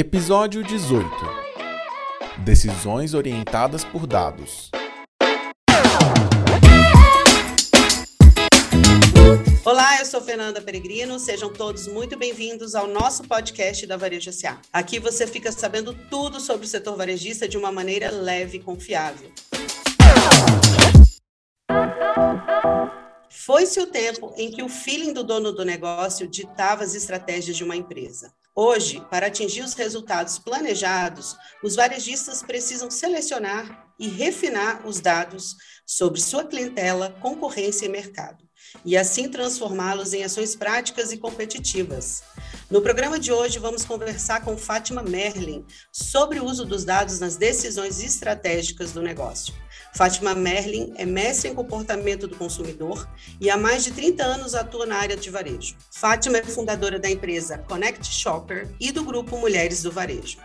Episódio 18 Decisões orientadas por dados. Olá, eu sou Fernanda Peregrino. Sejam todos muito bem-vindos ao nosso podcast da Varejo SA. Aqui você fica sabendo tudo sobre o setor varejista de uma maneira leve e confiável. Foi-se o tempo em que o feeling do dono do negócio ditava as estratégias de uma empresa. Hoje, para atingir os resultados planejados, os varejistas precisam selecionar e refinar os dados sobre sua clientela, concorrência e mercado, e assim transformá-los em ações práticas e competitivas. No programa de hoje, vamos conversar com Fátima Merlin sobre o uso dos dados nas decisões estratégicas do negócio. Fátima Merlin é mestre em comportamento do consumidor e há mais de 30 anos atua na área de varejo. Fátima é fundadora da empresa Connect Shopper e do grupo Mulheres do Varejo.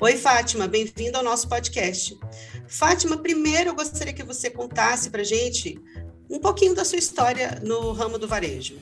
Oi, Fátima, bem-vinda ao nosso podcast. Fátima, primeiro eu gostaria que você contasse para gente um pouquinho da sua história no ramo do varejo.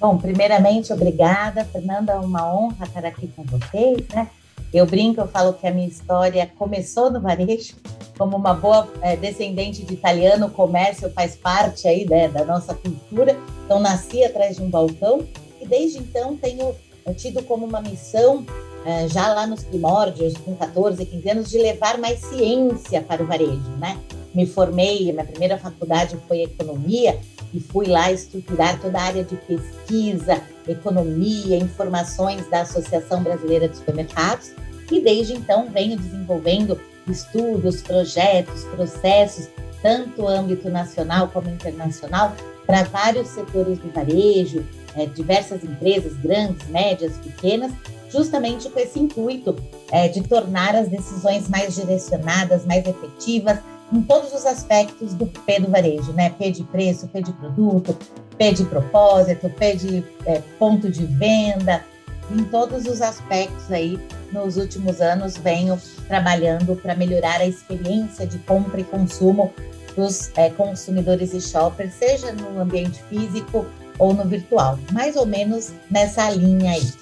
Bom, primeiramente, obrigada, Fernanda, é uma honra estar aqui com vocês, né? Eu brinco, eu falo que a minha história começou no varejo, como uma boa é, descendente de italiano, o comércio faz parte aí né, da nossa cultura. Então, nasci atrás de um balcão e desde então tenho é, tido como uma missão, é, já lá nos primórdios, com 14, 15 anos, de levar mais ciência para o varejo, né? Me formei, minha primeira faculdade foi economia e fui lá estruturar toda a área de pesquisa, economia, informações da Associação Brasileira de Supermercados e desde então venho desenvolvendo estudos, projetos, processos, tanto âmbito nacional como internacional, para vários setores do varejo, é, diversas empresas, grandes, médias, pequenas, justamente com esse intuito é, de tornar as decisões mais direcionadas, mais efetivas, em todos os aspectos do P do varejo, né? P de preço, P de produto, P de propósito, P de é, ponto de venda, em todos os aspectos aí, nos últimos anos, venho trabalhando para melhorar a experiência de compra e consumo dos é, consumidores e shoppers, seja no ambiente físico ou no virtual, mais ou menos nessa linha aí.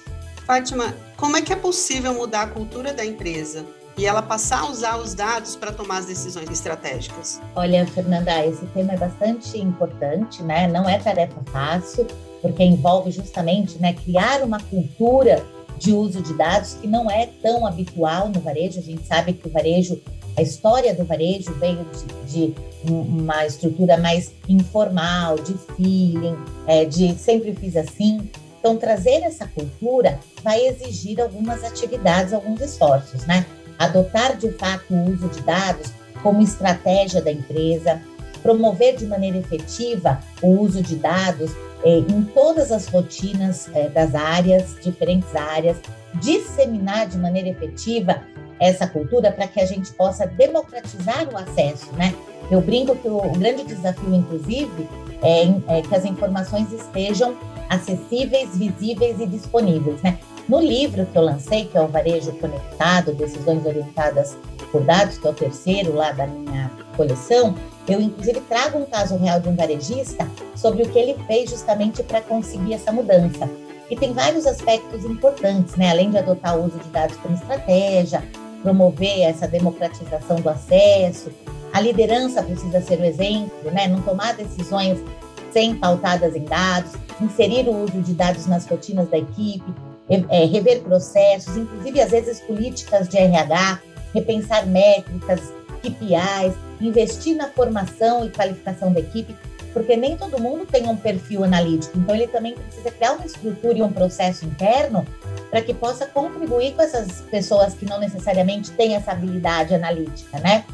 Fátima, como é que é possível mudar a cultura da empresa e ela passar a usar os dados para tomar as decisões estratégicas? Olha, Fernanda, esse tema é bastante importante, né? Não é tarefa fácil, porque envolve justamente né, criar uma cultura de uso de dados que não é tão habitual no varejo. A gente sabe que o varejo, a história do varejo veio de, de uma estrutura mais informal, de feeling, é, de sempre fiz assim. Então, trazer essa cultura vai exigir algumas atividades, alguns esforços, né? Adotar de fato o uso de dados como estratégia da empresa, promover de maneira efetiva o uso de dados eh, em todas as rotinas eh, das áreas, diferentes áreas, disseminar de maneira efetiva essa cultura para que a gente possa democratizar o acesso, né? Eu brinco que o, grande desafio, inclusive, é, é, que as informações estejam acessíveis, visíveis e disponíveis, né? No livro que eu lancei, que é o Varejo Conectado, Decisões Orientadas por Dados, que é o terceiro lá da minha coleção, eu inclusive trago um caso real de um varejista sobre o que ele fez justamente para conseguir essa mudança. E tem vários aspectos importantes, né? Além de adotar o uso de dados como estratégia, promover essa democratização do acesso, a liderança precisa ser o exemplo, né? Não tomar decisões sem pautadas em dados, inserir o uso de dados nas rotinas da equipe, é, rever processos, inclusive às vezes políticas de RH, repensar métricas, KPIs, investir na formação e qualificação da equipe, porque nem todo mundo tem um perfil analítico, então ele também precisa criar uma estrutura e um processo interno para que possa contribuir com essas pessoas que não necessariamente têm essa habilidade analítica, né?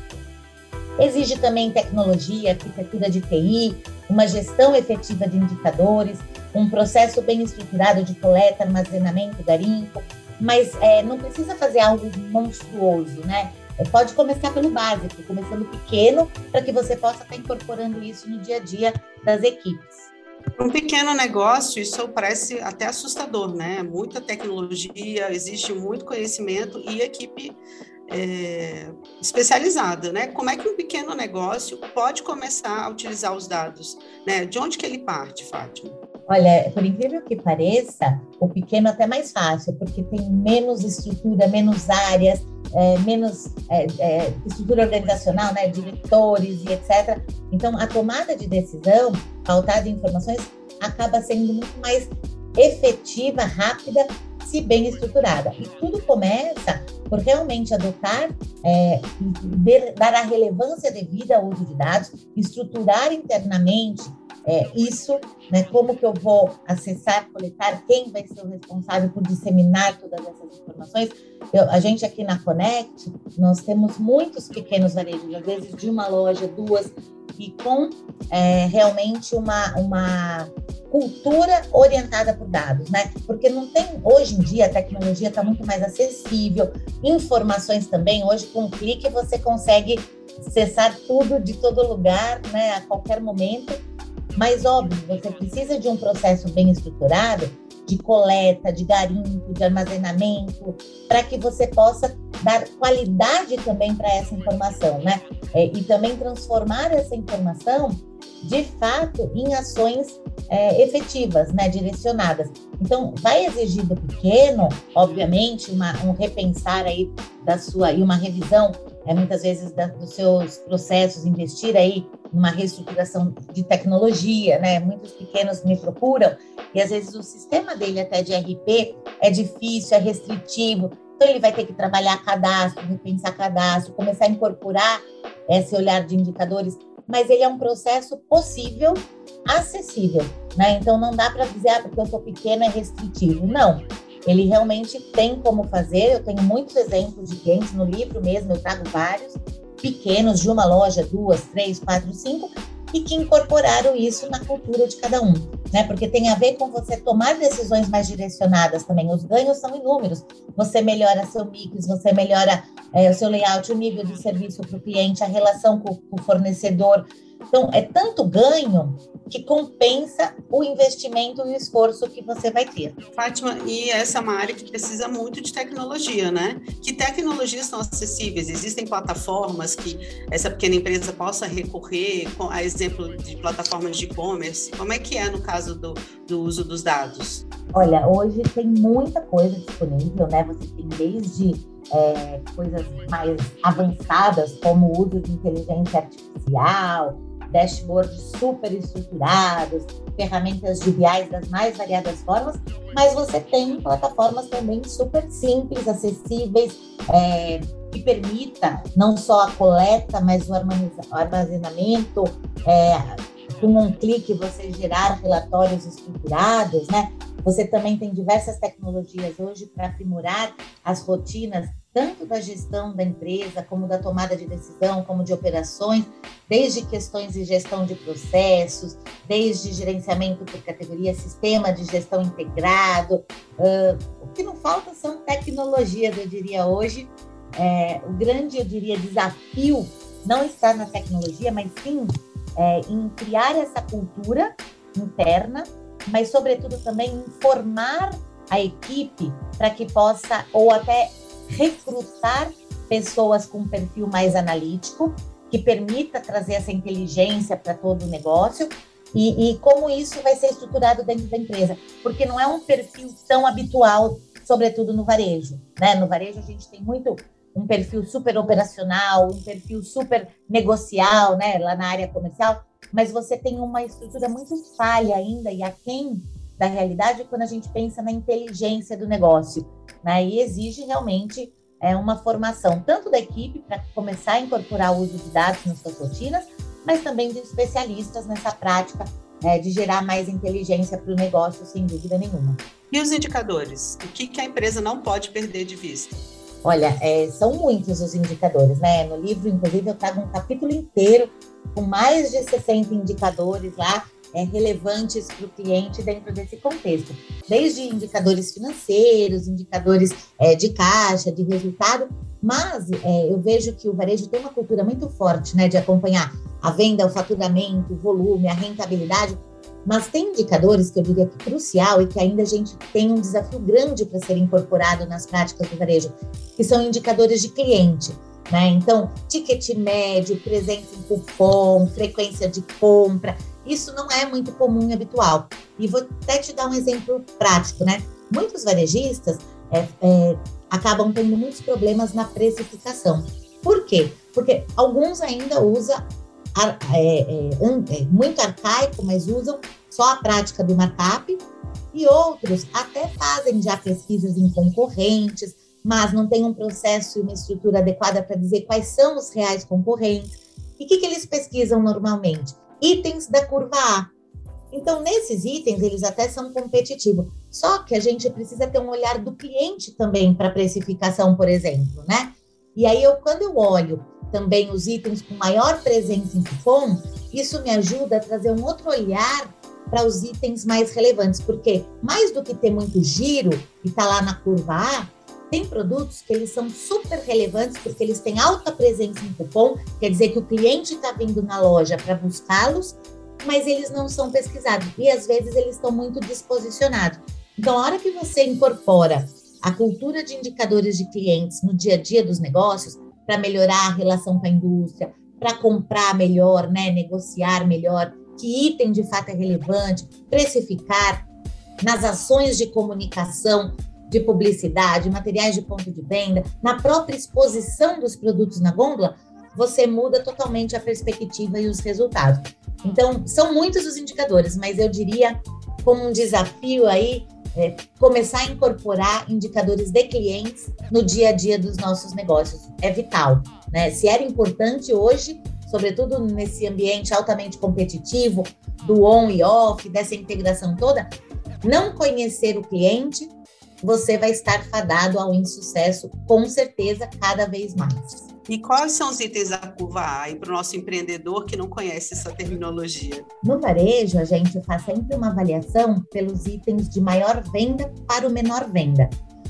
Exige também tecnologia, arquitetura de TI, uma gestão efetiva de indicadores, um processo bem estruturado de coleta, armazenamento, garimpo, mas é, não precisa fazer algo monstruoso, né? É, pode começar pelo básico, começando pequeno, para que você possa estar incorporando isso no dia a dia das equipes. Um pequeno negócio, isso parece até assustador, né? Muita tecnologia, existe muito conhecimento e equipe é, especializada, né? Como é que um pequeno negócio pode começar a utilizar os dados, né? De onde que ele parte, Fátima? Olha, por incrível que pareça, o pequeno é até mais fácil, porque tem menos estrutura, menos áreas, é, menos é, é, estrutura organizacional, né, diretores e etc. Então, a tomada de decisão, pautada em informações, acaba sendo muito mais efetiva, rápida, se bem estruturada. E tudo começa por realmente adotar, é, dar a relevância devida ao uso de dados, estruturar internamente é, isso, né, como que eu vou acessar, coletar, quem vai ser o responsável por disseminar todas essas informações. Eu, a gente aqui na Connect, nós temos muitos pequenos varejos, às vezes de uma loja, duas, e com é, realmente uma, uma cultura orientada por dados, né? Porque não tem, hoje em dia, a tecnologia está muito mais acessível, informações também, hoje com um clique você consegue acessar tudo de todo lugar, né, a qualquer momento, mas, óbvio, você precisa de um processo bem estruturado de coleta, de garimpo, de armazenamento, para que você possa dar qualidade também para essa informação, né? É, e também transformar essa informação, de fato, em ações é, efetivas, né? Direcionadas. Então, vai exigir do pequeno, obviamente, uma, um repensar aí da sua e uma revisão é, muitas vezes da, dos seus processos, investir aí numa reestruturação de tecnologia, né? Muitos pequenos me procuram e às vezes o sistema dele até de RP é difícil, é restritivo, então ele vai ter que trabalhar cadastro, repensar cadastro, começar a incorporar esse olhar de indicadores, mas ele é um processo possível, acessível, né? Então não dá para dizer ah, porque eu sou pequeno é restritivo, não. Ele realmente tem como fazer. Eu tenho muitos exemplos de clientes no livro mesmo, eu trago vários, pequenos, de uma loja, duas, três, quatro, cinco, e que incorporaram isso na cultura de cada um, né? Porque tem a ver com você tomar decisões mais direcionadas também. Os ganhos são inúmeros. Você melhora seu mix, você melhora é, o seu layout, o nível de serviço para o cliente, a relação com, com o fornecedor. Então, é tanto ganho que compensa o investimento e o esforço que você vai ter. Fátima, e essa é uma área que precisa muito de tecnologia, né? Que tecnologias são acessíveis? Existem plataformas que essa pequena empresa possa recorrer, a exemplo de plataformas de e-commerce? Como é que é no caso do, do uso dos dados? Olha, hoje tem muita coisa disponível, né? Você tem desde é, coisas mais avançadas, como o uso de inteligência artificial, dashboards super estruturados, ferramentas de BIs das mais variadas formas, mas você tem plataformas também super simples, acessíveis, é, que permita não só a coleta, mas o armazenamento, é, com um clique você gerar relatórios estruturados, né? Você também tem diversas tecnologias hoje para aprimorar as rotinas tanto da gestão da empresa, como da tomada de decisão, como de operações, desde questões de gestão de processos, desde gerenciamento por categoria, sistema de gestão integrado. Uh, o que não falta são tecnologias, eu diria hoje. É, o grande, eu diria, desafio não está na tecnologia, mas sim é, em criar essa cultura interna, mas, sobretudo, também em formar a equipe para que possa, ou até recrutar pessoas com perfil mais analítico, que permita trazer essa inteligência para todo o negócio e, e, como isso vai ser estruturado dentro da empresa, porque não é um perfil tão habitual, sobretudo no varejo. Né? No varejo a gente tem muito um perfil super operacional, um perfil super negocial, né? lá na área comercial, mas você tem uma estrutura muito falha ainda e aquém da realidade quando a gente pensa na inteligência do negócio, né? E exige realmente é, uma formação tanto da equipe para começar a incorporar o uso de dados nas suas rotinas, mas também de especialistas nessa prática é, de gerar mais inteligência para o negócio, sem dúvida nenhuma. E os indicadores? O que, que a empresa não pode perder de vista? Olha, é, são muitos os indicadores, né? No livro, inclusive, eu trago um capítulo inteiro com mais de 60 indicadores lá é, relevantes para o cliente dentro desse contexto. Desde indicadores financeiros, indicadores é, de caixa, de resultado, mas é, eu vejo que o varejo tem uma cultura muito forte né, de acompanhar a venda, o faturamento, o volume, a rentabilidade, mas tem indicadores que eu diria que crucial e que ainda a gente tem um desafio grande para ser incorporado nas práticas do varejo, que são indicadores de cliente. Né? Então, ticket médio, presença em cupom, frequência de compra, isso não é muito comum e habitual. E vou até te dar um exemplo prático, né? Muitos varejistas é, é, acabam tendo muitos problemas na precificação. Por quê? Porque alguns ainda usam é, é, é, muito arcaico, mas usam só a prática do markup, e outros até fazem já pesquisas em concorrentes, mas não tem um processo e uma estrutura adequada para dizer quais são os reais concorrentes. E o que, que eles pesquisam normalmente? Itens da curva A. Então, nesses itens, eles até são competitivos. Só que a gente precisa ter um olhar do cliente também para precificação, por exemplo, né? E aí, eu, quando eu olho também os itens com maior presença em cupom, isso me ajuda a trazer um outro olhar para os itens mais relevantes, porque mais do que ter muito giro e tá lá na curva A, tem produtos que eles são super relevantes porque eles têm alta presença em cupom, quer dizer que o cliente está vindo na loja para buscá-los, mas eles não são pesquisados e às vezes eles estão muito disposicionados. Então, a hora que você incorpora a cultura de indicadores de clientes no dia a dia dos negócios, para melhorar a relação com a indústria, para comprar melhor, né, negociar melhor, que item de fato é relevante, precificar nas ações de comunicação, de publicidade, materiais de ponto de venda, na própria exposição dos produtos na gôndola, você muda totalmente a perspectiva e os resultados. Então, são muitos os indicadores, mas eu diria como um desafio aí é, começar a incorporar indicadores de clientes no dia a dia dos nossos negócios. É vital. Né? Se era importante hoje, sobretudo nesse ambiente altamente competitivo, do on e off, dessa integração toda, não conhecer o cliente, você vai estar fadado ao insucesso, com certeza, cada vez mais. E quais são os itens da curva A para o nosso empreendedor que não conhece essa terminologia? No varejo, a gente faz sempre uma avaliação pelos itens de maior venda para o menor venda.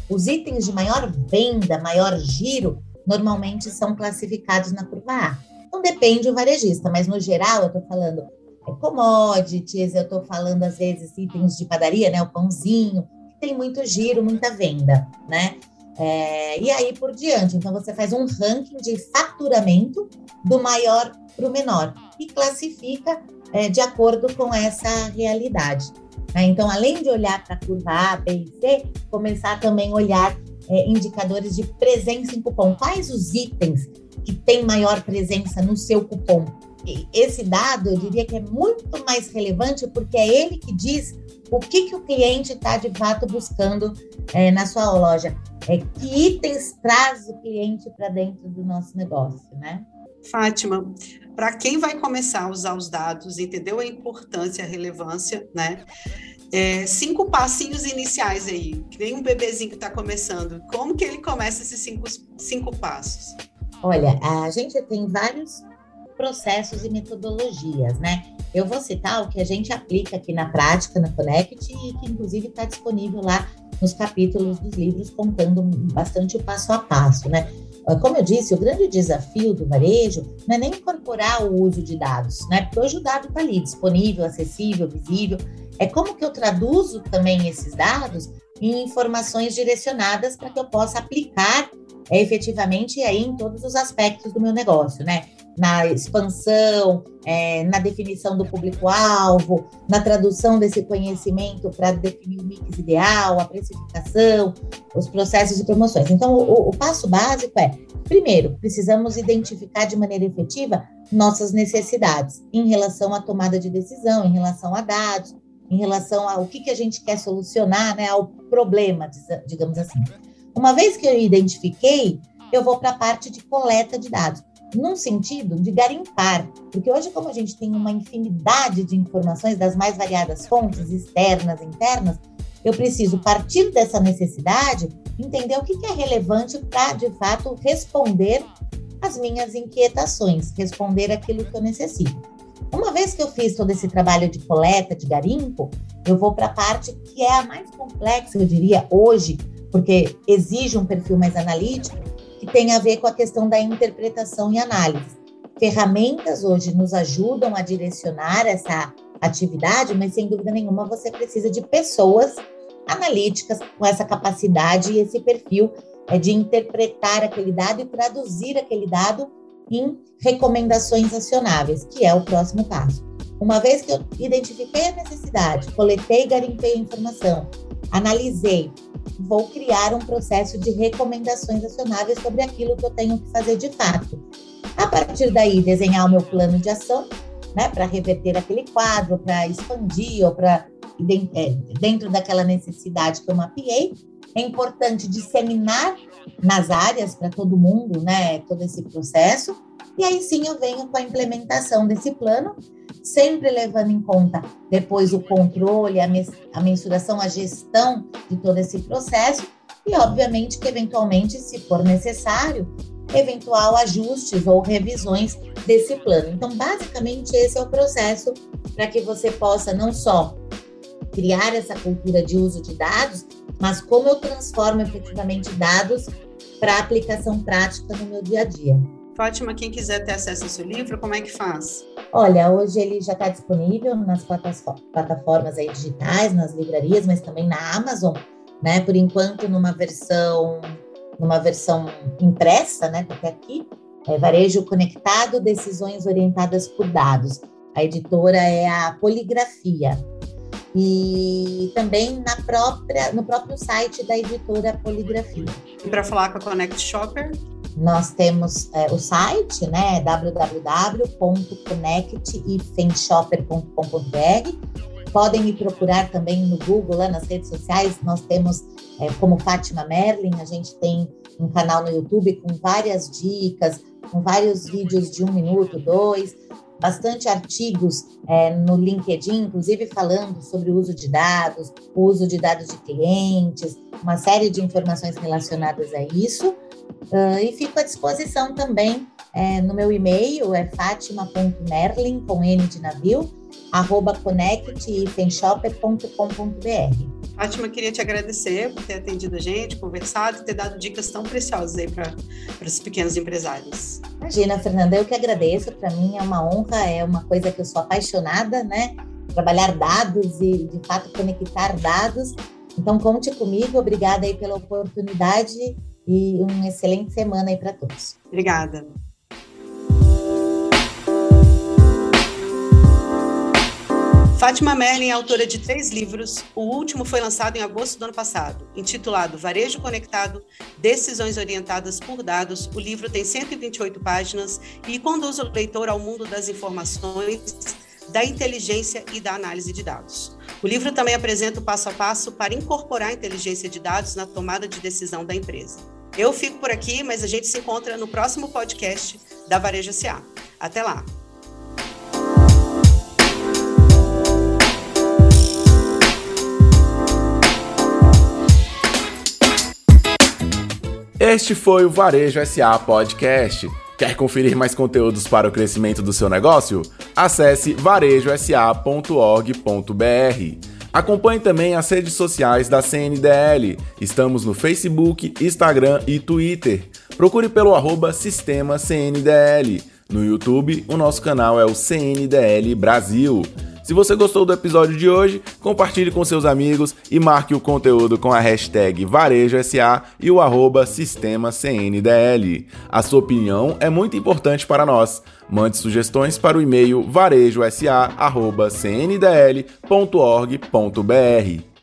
Os itens de maior venda, maior giro, normalmente são classificados na curva A. Não depende do varejista, mas no geral eu estou falando é, commodities, eu estou falando às vezes itens de padaria, né, o pãozinho, tem muito giro, muita venda, né? É, e aí por diante. Então, você faz um ranking de faturamento do maior para o menor e classifica é, de acordo com essa realidade. Né? Então, além de olhar para a curva A, B e C, começar também a olhar é, indicadores de presença em cupom. Quais os itens que têm maior presença no seu cupom? E esse dado, eu diria que é muito mais relevante porque é ele que diz o que, que o cliente está de fato buscando é, na sua loja. É, que itens traz o cliente para dentro do nosso negócio, né? Fátima, para quem vai começar a usar os dados, entendeu a importância, a relevância, né? É, cinco passinhos iniciais aí, que nem um bebezinho que está começando. Como que ele começa esses cinco, cinco passos? Olha, a gente tem vários processos e metodologias, né? Eu vou citar o que a gente aplica aqui na prática, na Connect, e que inclusive está disponível lá nos capítulos dos livros, contando bastante o passo a passo, né? Ah, como eu disse, o grande desafio do varejo não é nem incorporar o uso de dados, né? Porque hoje o dado está ali, disponível, acessível, visível. É como que eu traduzo também esses dados em informações direcionadas para que eu possa aplicar é, efetivamente aí em todos os aspectos do meu negócio, né? Na expansão, é, na definição do público-alvo, na tradução desse conhecimento para definir o mix ideal, a precificação, os processos de promoções. Então, o, o passo básico é, primeiro, precisamos identificar de maneira efetiva nossas necessidades em relação à tomada de decisão, em relação a dados, em relação ao que, que a gente quer solucionar, né, ao problema, digamos assim. Uma vez que eu identifiquei, eu vou para a parte de coleta de dados num sentido de garimpar, porque hoje, como a gente tem uma infinidade de informações das mais variadas fontes, externas, internas, eu preciso partir dessa necessidade, entender o que, é relevante para, de fato, responder às minhas inquietações, responder aquilo que eu necessito. Uma vez que eu fiz todo esse trabalho de coleta, de garimpo, eu vou para a parte que é a mais complexa, eu diria, hoje, porque exige um perfil mais analítico, que tem a ver com a questão da interpretação e análise. Ferramentas hoje nos ajudam a direcionar essa atividade, mas sem dúvida nenhuma você precisa de pessoas analíticas com essa capacidade e esse perfil é de interpretar aquele dado e traduzir aquele dado em recomendações acionáveis, que é o próximo passo. Uma vez que eu identifiquei a necessidade, coletei e garimpei a informação, analisei, vou criar um processo de recomendações acionáveis sobre aquilo que eu tenho que fazer de fato. A partir daí, desenhar o meu plano de ação, né, para reverter aquele quadro, para expandir ou para é, dentro daquela necessidade que eu mapeei. É importante disseminar nas áreas para todo mundo, né, todo esse processo. E aí sim eu venho com a implementação desse plano, sempre levando em conta depois o controle, a, a mensuração, a gestão de todo esse processo e obviamente que eventualmente, se for necessário, eventual ajustes ou revisões desse plano. Então, basicamente esse é o processo para que você possa não só criar essa cultura de uso de dados, mas como eu transformo efetivamente dados para aplicação prática no meu dia a dia. Fátima, quem quiser ter acesso ao seu livro, como é que faz? Olha, hoje ele já está disponível nas plataformas aí digitais, nas livrarias, mas também na Amazon, né? Por enquanto, numa versão, numa versão impressa, né? Até aqui, é Varejo Conectado, Decisões Orientadas por Dados. A editora é a Poligrafia e também na própria, no próprio site da editora Poligrafia. E para falar com a Connect Shopper? Nós temos é, o site, né, www.connectifenshopper.com.br. Podem me procurar também no Google, lá nas redes sociais. Nós temos, é, como Fátima Merlin, a gente tem um canal no YouTube com várias dicas, com vários vídeos de um minuto, dois bastante artigos é, no LinkedIn, inclusive falando sobre o uso de dados, o uso de dados de clientes, uma série de informações relacionadas a isso. Uh, e fico à disposição também é, no meu e-mail, é fatima.merlin, com N de navio, arroba connect-shopper.com.br. Fátima, queria te agradecer por ter atendido a gente, conversado e ter dado dicas tão preciosas aí para os pequenos empresários. Imagina, Fernanda, eu que agradeço. Para mim é uma honra, é uma coisa que eu sou apaixonada, né? Trabalhar dados e, de fato, conectar dados. Então, conte comigo. Obrigada aí pela oportunidade e uma excelente semana aí para todos. Obrigada. Fátima Merlin é autora de três livros. O último foi lançado em agosto do ano passado, intitulado Varejo Conectado: Decisões Orientadas por Dados. O livro tem 128 páginas e conduz o leitor ao mundo das informações, da inteligência e da análise de dados. O livro também apresenta o passo a passo para incorporar a inteligência de dados na tomada de decisão da empresa. Eu fico por aqui, mas a gente se encontra no próximo podcast da Varejo SA. Até lá! Este foi o Varejo SA Podcast. Quer conferir mais conteúdos para o crescimento do seu negócio? Acesse varejosa.org.br. Acompanhe também as redes sociais da CNDL. Estamos no Facebook, Instagram e Twitter. Procure pelo arroba Sistema CNDL. No YouTube, o nosso canal é o CNDL Brasil. Se você gostou do episódio de hoje, compartilhe com seus amigos e marque o conteúdo com a hashtag VarejoSA e o arroba Sistema CNDL. A sua opinião é muito importante para nós. Mande sugestões para o e-mail varejosa.cndl.org.br.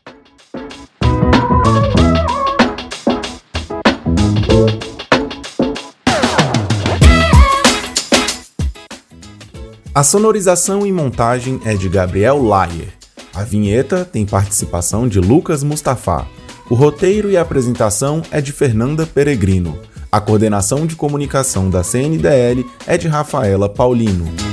A sonorização e montagem é de Gabriel Layer. A vinheta tem participação de Lucas Mustafa. O roteiro e a apresentação é de Fernanda Peregrino. A coordenação de comunicação da CNDL é de Rafaela Paulino.